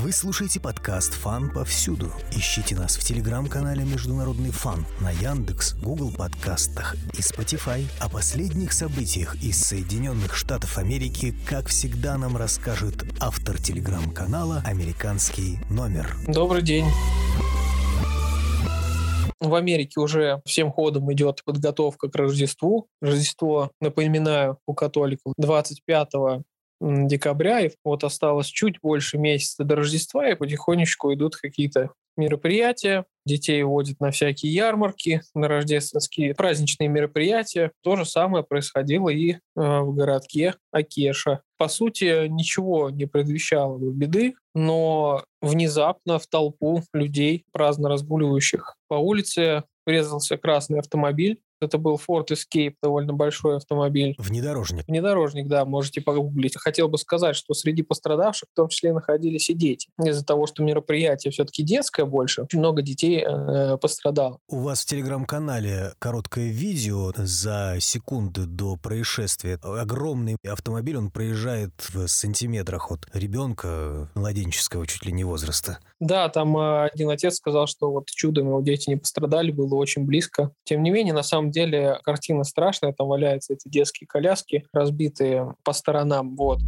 Вы слушаете подкаст «Фан» повсюду. Ищите нас в телеграм-канале «Международный фан» на Яндекс, Google подкастах и Spotify. О последних событиях из Соединенных Штатов Америки, как всегда, нам расскажет автор телеграм-канала «Американский номер». Добрый день. В Америке уже всем ходом идет подготовка к Рождеству. Рождество, напоминаю, у католиков 25 декабря, и вот осталось чуть больше месяца до Рождества, и потихонечку идут какие-то мероприятия, детей водят на всякие ярмарки, на рождественские праздничные мероприятия. То же самое происходило и э, в городке Акеша. По сути, ничего не предвещало беды, но внезапно в толпу людей, праздно разгуливающих по улице, врезался красный автомобиль, это был Ford Escape, довольно большой автомобиль. Внедорожник. Внедорожник, да, можете погуглить. Хотел бы сказать, что среди пострадавших в том числе находились и дети. Из-за того, что мероприятие все-таки детское больше, очень много детей э, пострадало. У вас в телеграм-канале короткое видео за секунды до происшествия. Огромный автомобиль, он проезжает в сантиметрах от ребенка младенческого чуть ли не возраста. Да, там э, один отец сказал, что вот чудом его дети не пострадали, было очень близко. Тем не менее, на самом деле картина страшная, там валяются эти детские коляски, разбитые по сторонам, вот.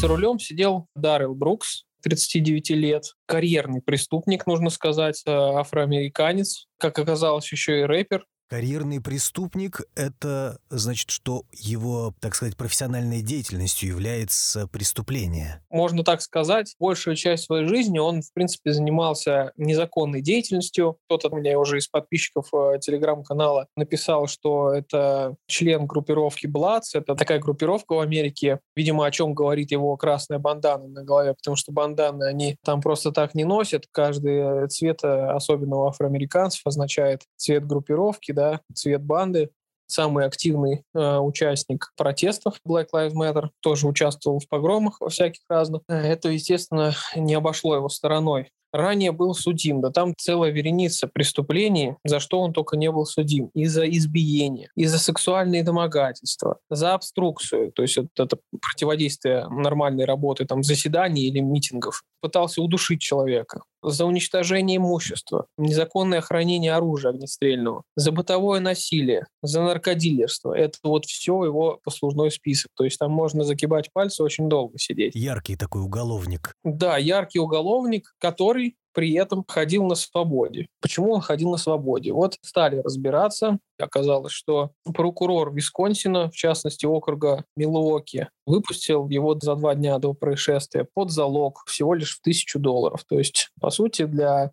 За рулем сидел Даррел Брукс, 39 лет, карьерный преступник, нужно сказать, э, афроамериканец, как оказалось, еще и рэпер. Карьерный преступник — это значит, что его, так сказать, профессиональной деятельностью является преступление. Можно так сказать. Большую часть своей жизни он, в принципе, занимался незаконной деятельностью. Кто-то у меня уже из подписчиков э, телеграм-канала написал, что это член группировки Блац. Это такая группировка в Америке. Видимо, о чем говорит его красная бандана на голове, потому что банданы они там просто так не носят. Каждый цвет, э, особенно у афроамериканцев, означает цвет группировки, да, цвет банды, самый активный э, участник протестов Black Lives Matter, тоже участвовал в погромах во всяких разных. Э, это, естественно, не обошло его стороной ранее был судим. Да там целая вереница преступлений, за что он только не был судим. И за избиение, и за сексуальные домогательства, за обструкцию, то есть вот это противодействие нормальной работы там, заседаний или митингов. Пытался удушить человека. За уничтожение имущества, незаконное хранение оружия огнестрельного, за бытовое насилие, за наркодилерство. Это вот все его послужной список. То есть там можно закибать пальцы очень долго сидеть. Яркий такой уголовник. Да, яркий уголовник, который при этом ходил на свободе. Почему он ходил на свободе? Вот стали разбираться. Оказалось, что прокурор Висконсина, в частности округа Милуоки, выпустил его за два дня до происшествия под залог всего лишь в тысячу долларов. То есть, по сути, для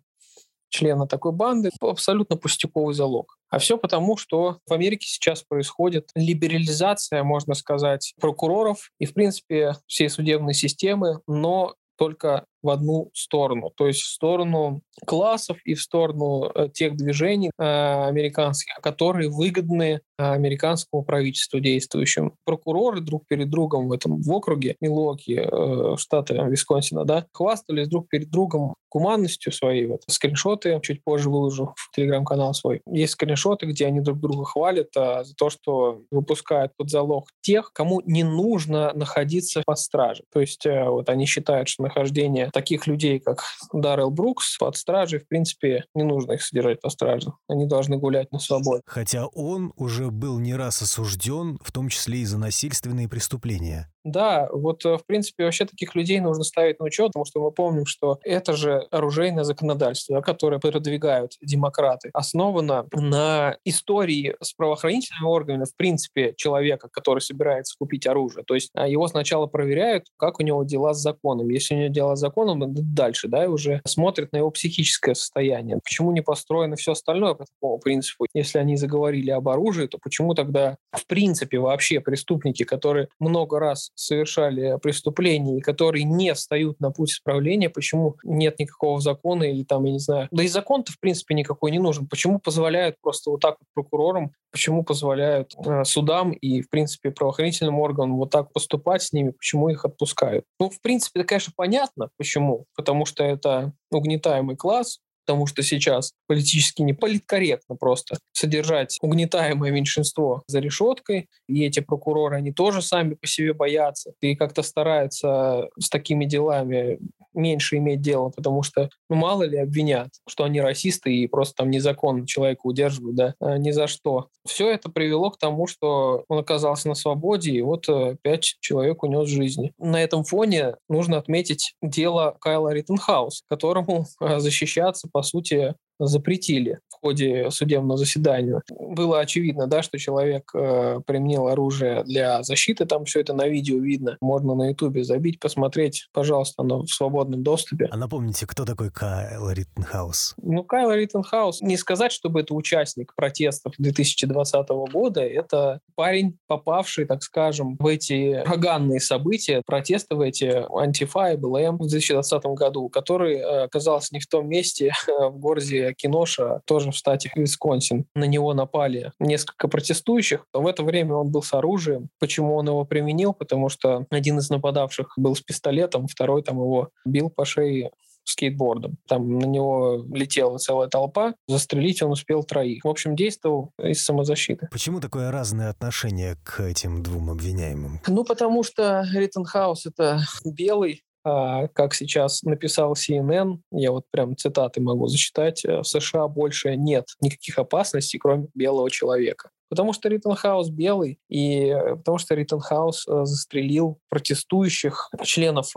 члена такой банды абсолютно пустяковый залог. А все потому, что в Америке сейчас происходит либерализация, можно сказать, прокуроров и, в принципе, всей судебной системы, но только в одну сторону, то есть в сторону классов и в сторону э, тех движений э, американских, которые выгодны э, американскому правительству действующим. Прокуроры друг перед другом в этом в округе Милоки, э, штата Висконсина, да, хвастались друг перед другом гуманностью своей. Вот скриншоты чуть позже выложу в телеграм-канал свой. Есть скриншоты, где они друг друга хвалят а, за то, что выпускают под залог тех, кому не нужно находиться под стражей. То есть э, вот они считают, что нахождение таких людей, как Даррел Брукс, под стражей, в принципе, не нужно их содержать по страже. Они должны гулять на свободе. Хотя он уже был не раз осужден, в том числе и за насильственные преступления. Да, вот, э, в принципе, вообще таких людей нужно ставить на учет, потому что мы помним, что это же оружейное законодательство, которое продвигают демократы, основано на истории с правоохранительными органами, в принципе, человека, который собирается купить оружие. То есть а, его сначала проверяют, как у него дела с законом. Если у него дела с законом, дальше, да, и уже смотрят на его психическое состояние. Почему не построено все остальное по такому принципу? Если они заговорили об оружии, то почему тогда, в принципе, вообще преступники, которые много раз совершали преступления, и которые не встают на путь исправления, почему нет никакого закона или там, я не знаю, да и закон-то в принципе никакой не нужен. Почему позволяют просто вот так вот прокурорам, почему позволяют э, судам и, в принципе, правоохранительным органам вот так поступать с ними, почему их отпускают? Ну, в принципе, это, конечно, понятно, почему. Потому что это угнетаемый класс, потому что сейчас политически не политкорректно просто содержать угнетаемое меньшинство за решеткой, и эти прокуроры, они тоже сами по себе боятся и как-то стараются с такими делами меньше иметь дело, потому что, ну, мало ли обвинят, что они расисты и просто там незаконно человека удерживают, да, а, ни за что. Все это привело к тому, что он оказался на свободе, и вот э, пять человек унес жизни. На этом фоне нужно отметить дело Кайла Риттенхаус, которому э, защищаться, по сути, запретили в ходе судебного заседания. Было очевидно, да, что человек э, применил оружие для защиты, там все это на видео видно. Можно на ютубе забить, посмотреть, пожалуйста, оно в свободном доступе. А напомните, кто такой Кайл Риттенхаус? Ну, Кайл Риттенхаус, не сказать, чтобы это участник протестов 2020 года, это парень, попавший, так скажем, в эти поганные события, протесты в эти антифа и БЛМ в 2020 году, который э, оказался не в том месте в городе Киноша, тоже в штате Висконсин. На него напали несколько протестующих. В это время он был с оружием. Почему он его применил? Потому что один из нападавших был с пистолетом, второй там его бил по шее скейтбордом. Там на него летела целая толпа, застрелить он успел троих. В общем, действовал из самозащиты. Почему такое разное отношение к этим двум обвиняемым? Ну, потому что Риттенхаус — это белый как сейчас написал CNN, я вот прям цитаты могу зачитать, э, в США больше нет никаких опасностей, кроме белого человека. Потому что Риттенхаус белый, и э, потому что Риттенхаус э, застрелил протестующих членов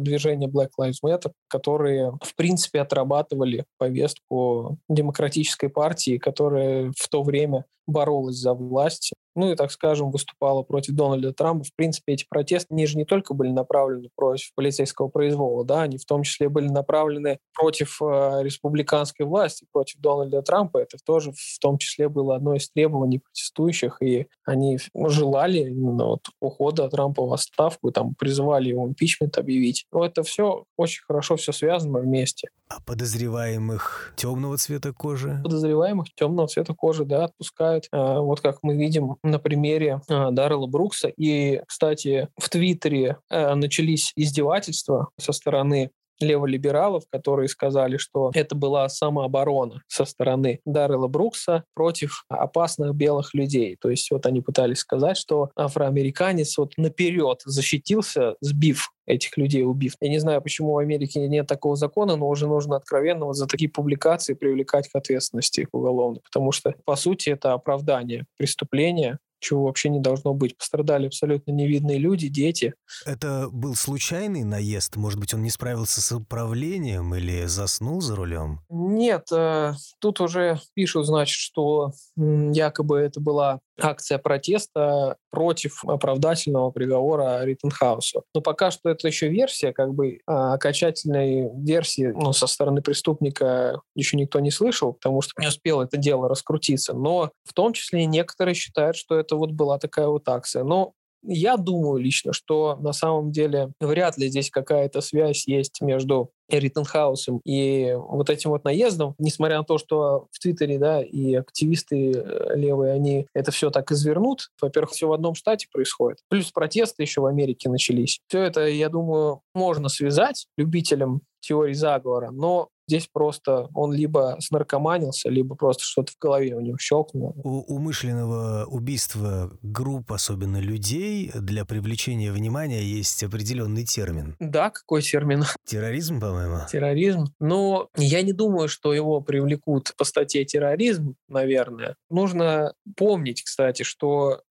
движения Black Lives Matter, которые, в принципе, отрабатывали повестку демократической партии, которая в то время боролась за власть ну и, так скажем, выступала против Дональда Трампа. В принципе, эти протесты, они же не только были направлены против полицейского произвола, да, они в том числе были направлены против э, республиканской власти, против Дональда Трампа. Это тоже в том числе было одно из требований протестующих, и они желали именно вот ухода Трампа в отставку, там призывали его импичмент объявить. Но это все очень хорошо все связано вместе. А подозреваемых темного цвета кожи? Подозреваемых темного цвета кожи, да, отпускают. А, вот как мы видим на примере а, Даррела Брукса. И, кстати, в Твиттере а, начались издевательства со стороны леволибералов, которые сказали, что это была самооборона со стороны Даррела Брукса против опасных белых людей. То есть вот они пытались сказать, что афроамериканец вот наперед защитился, сбив этих людей убив. Я не знаю, почему в Америке нет такого закона, но уже нужно откровенно вот за такие публикации привлекать к ответственности уголовной, потому что, по сути, это оправдание преступления, чего вообще не должно быть. Пострадали абсолютно невидные люди, дети. Это был случайный наезд? Может быть, он не справился с управлением или заснул за рулем? Нет, э, тут уже пишут, значит, что якобы это была акция протеста против оправдательного приговора Риттенхаусу. Но пока что это еще версия, как бы а окончательной версии ну, со стороны преступника еще никто не слышал, потому что не успел это дело раскрутиться. Но в том числе некоторые считают, что это вот была такая вот акция. Но я думаю лично, что на самом деле вряд ли здесь какая-то связь есть между Риттенхаусом и вот этим вот наездом, несмотря на то, что в Твиттере, да, и активисты э, левые, они это все так извернут. Во-первых, все в одном штате происходит. Плюс протесты еще в Америке начались. Все это, я думаю, можно связать любителям теории заговора, но Здесь просто он либо снаркоманился, либо просто что-то в голове у него щелкнуло. У умышленного убийства групп, особенно людей, для привлечения внимания есть определенный термин. Да, какой термин? Терроризм, по-моему. Терроризм. Но я не думаю, что его привлекут по статье терроризм, наверное. Нужно помнить, кстати, что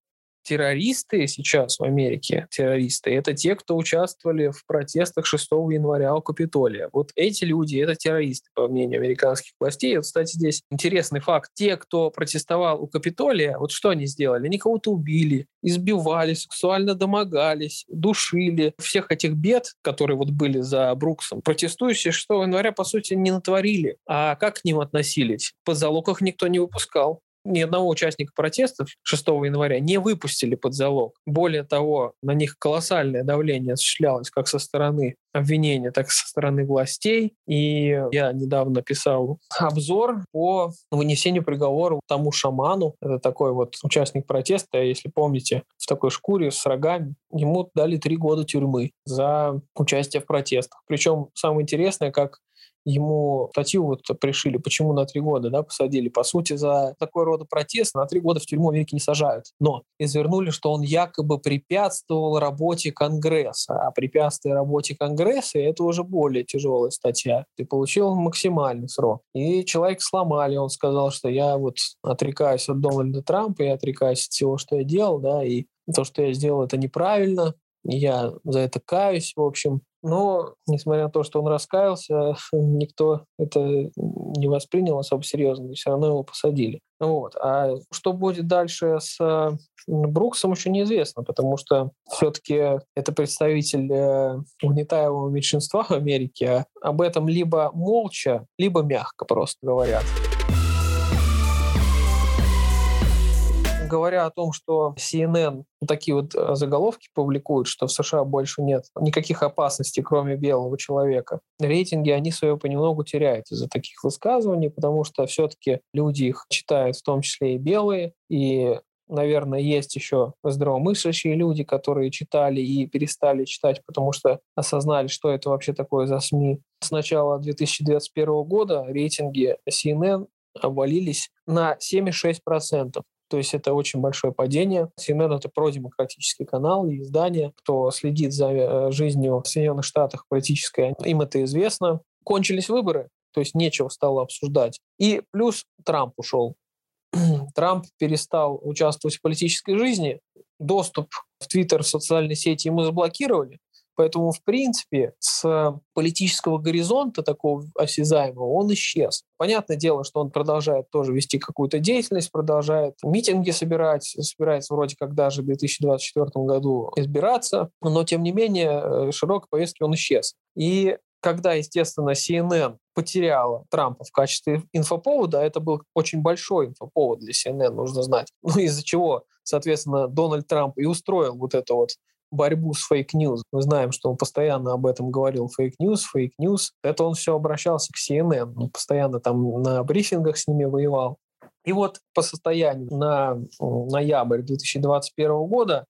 террористы сейчас в Америке, террористы, это те, кто участвовали в протестах 6 января у Капитолия. Вот эти люди — это террористы, по мнению американских властей. Вот, кстати, здесь интересный факт. Те, кто протестовал у Капитолия, вот что они сделали? Они кого-то убили, избивали, сексуально домогались, душили. Всех этих бед, которые вот были за Бруксом, протестующие 6 января, по сути, не натворили. А как к ним относились? По залог их никто не выпускал ни одного участника протестов 6 января не выпустили под залог. Более того, на них колоссальное давление осуществлялось как со стороны обвинения, так и со стороны властей. И я недавно писал обзор по вынесению приговора тому шаману. Это такой вот участник протеста, если помните, в такой шкуре с рогами. Ему дали три года тюрьмы за участие в протестах. Причем самое интересное, как ему статью вот пришили, почему на три года да, посадили. По сути, за такой рода протест на три года в тюрьму веки не сажают. Но извернули, что он якобы препятствовал работе Конгресса. А препятствие работе Конгресса – это уже более тяжелая статья. Ты получил максимальный срок. И человек сломали. Он сказал, что я вот отрекаюсь от Дональда Трампа, я отрекаюсь от всего, что я делал, да, и то, что я сделал, это неправильно, я за это каюсь, в общем. Но, несмотря на то, что он раскаялся, никто это не воспринял особо серьезно, и все равно его посадили. Вот. А что будет дальше с э, Бруксом, еще неизвестно, потому что все-таки это представитель э, угнетаемого меньшинства в Америке. А об этом либо молча, либо мягко просто говорят. Говоря о том, что CNN такие вот э, заголовки публикуют, что в США больше нет никаких опасностей, кроме белого человека, рейтинги они свое понемногу теряют из-за таких высказываний, потому что все-таки люди их читают, в том числе и белые, и наверное, есть еще здравомыслящие люди, которые читали и перестали читать, потому что осознали, что это вообще такое за СМИ. С начала 2021 года рейтинги CNN обвалились на 76%. То есть это очень большое падение. CNN — это продемократический канал и издание. Кто следит за э, жизнью в Соединенных Штатах политической, им это известно. Кончились выборы, то есть нечего стало обсуждать. И плюс Трамп ушел. Трамп перестал участвовать в политической жизни, доступ в Твиттер, в социальные сети ему заблокировали, Поэтому, в принципе, с политического горизонта такого осязаемого он исчез. Понятное дело, что он продолжает тоже вести какую-то деятельность, продолжает митинги собирать, собирается вроде как даже в 2024 году избираться, но, тем не менее, э, широкой повестки он исчез. И когда, естественно, CNN потеряла Трампа в качестве инфоповода, это был очень большой инфоповод для CNN, нужно знать. Ну, из-за чего, соответственно, Дональд Трамп и устроил вот это вот борьбу с fake news. Мы знаем, что он постоянно об этом говорил. Fake news, fake news. Это он все обращался к CNN. Он постоянно там на брифингах с ними воевал. И вот по состоянию на ноябрь 2021 года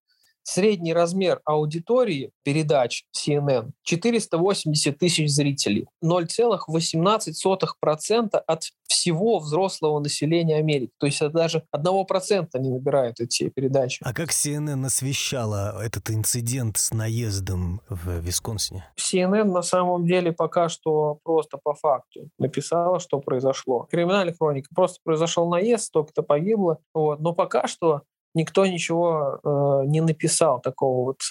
Средний размер аудитории передач CNN 480 тысяч зрителей. 0,18% от всего взрослого населения Америки. То есть это даже 1% не набирают эти передачи. А как CNN освещала этот инцидент с наездом в Висконсине? CNN на самом деле пока что просто по факту написала, что произошло. Криминальная хроника. Просто произошел наезд, столько-то погибло. Вот. Но пока что никто ничего э, не написал такого вот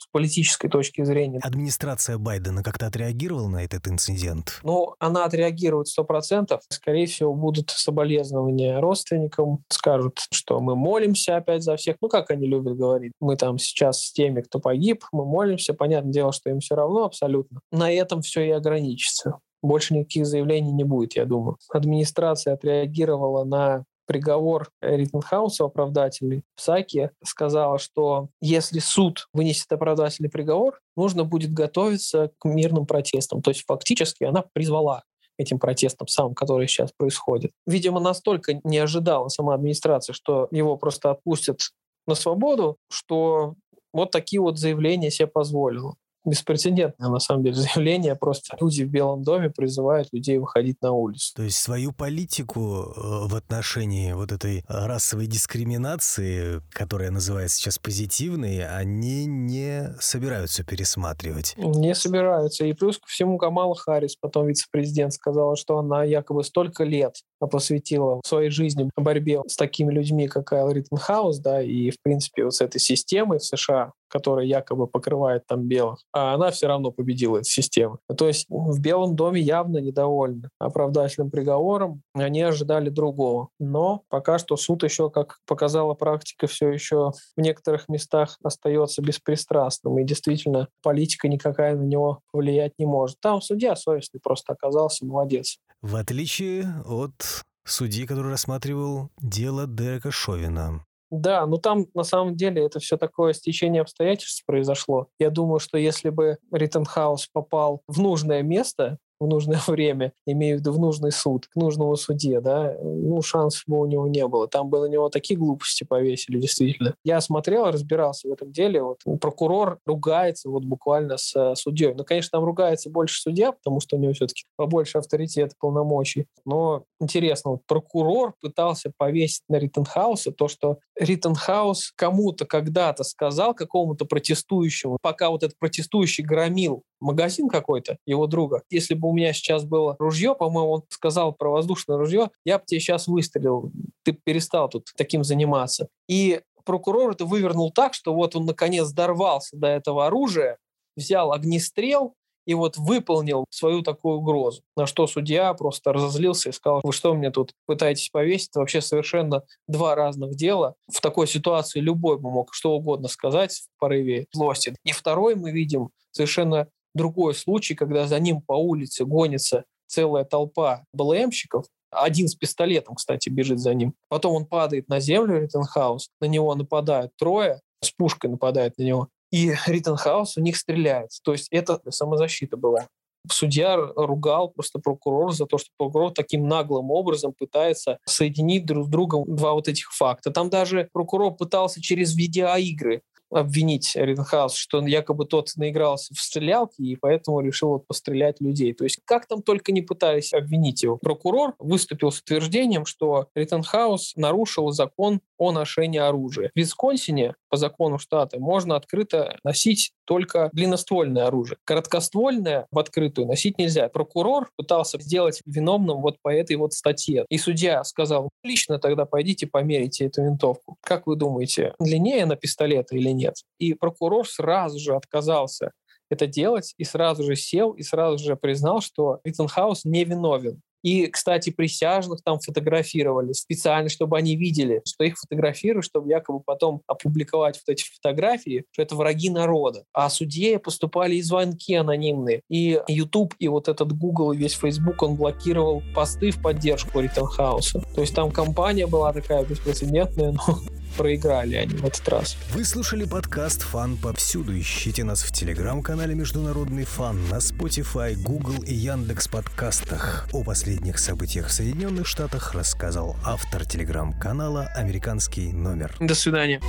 с политической точки зрения. Администрация Байдена как-то отреагировала на этот инцидент? Ну, она отреагирует сто процентов. Скорее всего, будут соболезнования родственникам, скажут, что мы молимся опять за всех. Ну, как они любят говорить. Мы там сейчас с теми, кто погиб, мы молимся. Понятное дело, что им все равно абсолютно. На этом все и ограничится. Больше никаких заявлений не будет, я думаю. Администрация отреагировала на приговор Риттенхауса оправдательный в САКе сказала, что если суд вынесет оправдательный приговор, нужно будет готовиться к мирным протестам. То есть фактически она призвала этим протестам самым, которые сейчас происходят. Видимо, настолько не ожидала сама администрация, что его просто отпустят на свободу, что вот такие вот заявления себе позволила беспрецедентное, на самом деле, заявление. Просто люди в Белом доме призывают людей выходить на улицу. То есть свою политику э, в отношении вот этой расовой дискриминации, которая называется сейчас позитивной, они не собираются пересматривать? Не собираются. И плюс ко всему Камала Харрис, потом вице-президент, сказала, что она якобы столько лет посвятила своей жизни борьбе с такими людьми, как Кайл Риттенхаус, да, и, в принципе, вот с этой системой в США, которая якобы покрывает там белых, а она все равно победила эту систему. То есть в Белом доме явно недовольны оправдательным приговором, они ожидали другого. Но пока что суд еще, как показала практика, все еще в некоторых местах остается беспристрастным, и действительно политика никакая на него повлиять не может. Там судья совестный просто оказался, молодец. В отличие от судьи, который рассматривал дело Дерека Шовина. Да, ну там на самом деле это все такое стечение обстоятельств произошло. Я думаю, что если бы Риттенхаус попал в нужное место, в нужное время, имею в виду в нужный суд, к нужному суде, да, ну, шансов у него не было. Там бы на него такие глупости повесили, действительно. Я смотрел, разбирался в этом деле. Вот, прокурор ругается вот буквально с э, судьей. Ну, конечно, там ругается больше судья, потому что у него все-таки побольше авторитет, полномочий. Но интересно, вот прокурор пытался повесить на Риттенхауса то, что Риттенхаус кому-то когда-то сказал, какому-то протестующему, пока вот этот протестующий громил магазин какой-то, его друга. Если бы у меня сейчас было ружье, по-моему, он сказал про воздушное ружье, я бы тебе сейчас выстрелил, ты перестал тут таким заниматься. И прокурор это вывернул так, что вот он наконец дорвался до этого оружия, взял огнестрел и вот выполнил свою такую угрозу. На что судья просто разозлился и сказал, вы что мне тут пытаетесь повесить? Вообще совершенно два разных дела. В такой ситуации любой бы мог что угодно сказать в порыве злости. И второй мы видим совершенно другой случай, когда за ним по улице гонится целая толпа БЛМщиков, один с пистолетом, кстати, бежит за ним. Потом он падает на землю, Риттенхаус, на него нападают трое, с пушкой нападают на него, и Риттенхаус у них стреляет. То есть это самозащита была. Судья ругал просто прокурора за то, что прокурор таким наглым образом пытается соединить друг с другом два вот этих факта. Там даже прокурор пытался через видеоигры обвинить Риденхаус, что он якобы тот наигрался в стрелялки и поэтому решил вот пострелять людей. То есть как там только не пытались обвинить его. Прокурор выступил с утверждением, что Риттенхаус нарушил закон о ношении оружия. В Висконсине по закону штата можно открыто носить только длинноствольное оружие. Короткоствольное в открытую носить нельзя. Прокурор пытался сделать виновным вот по этой вот статье. И судья сказал, лично тогда пойдите померите эту винтовку. Как вы думаете, длиннее на пистолет или нет? И прокурор сразу же отказался это делать и сразу же сел и сразу же признал, что Риттенхаус не виновен. И, кстати, присяжных там фотографировали специально, чтобы они видели, что их фотографируют, чтобы якобы потом опубликовать вот эти фотографии, что это враги народа. А судье поступали и звонки анонимные. И YouTube, и вот этот Google, и весь Facebook, он блокировал посты в поддержку Риттенхауса. То есть там компания была такая беспрецедентная, но проиграли они в этот раз. Вы слушали подкаст «Фан повсюду». Ищите нас в телеграм-канале «Международный фан» на Spotify, Google и Яндекс подкастах. О последних событиях в Соединенных Штатах рассказал автор телеграм-канала «Американский номер». До свидания.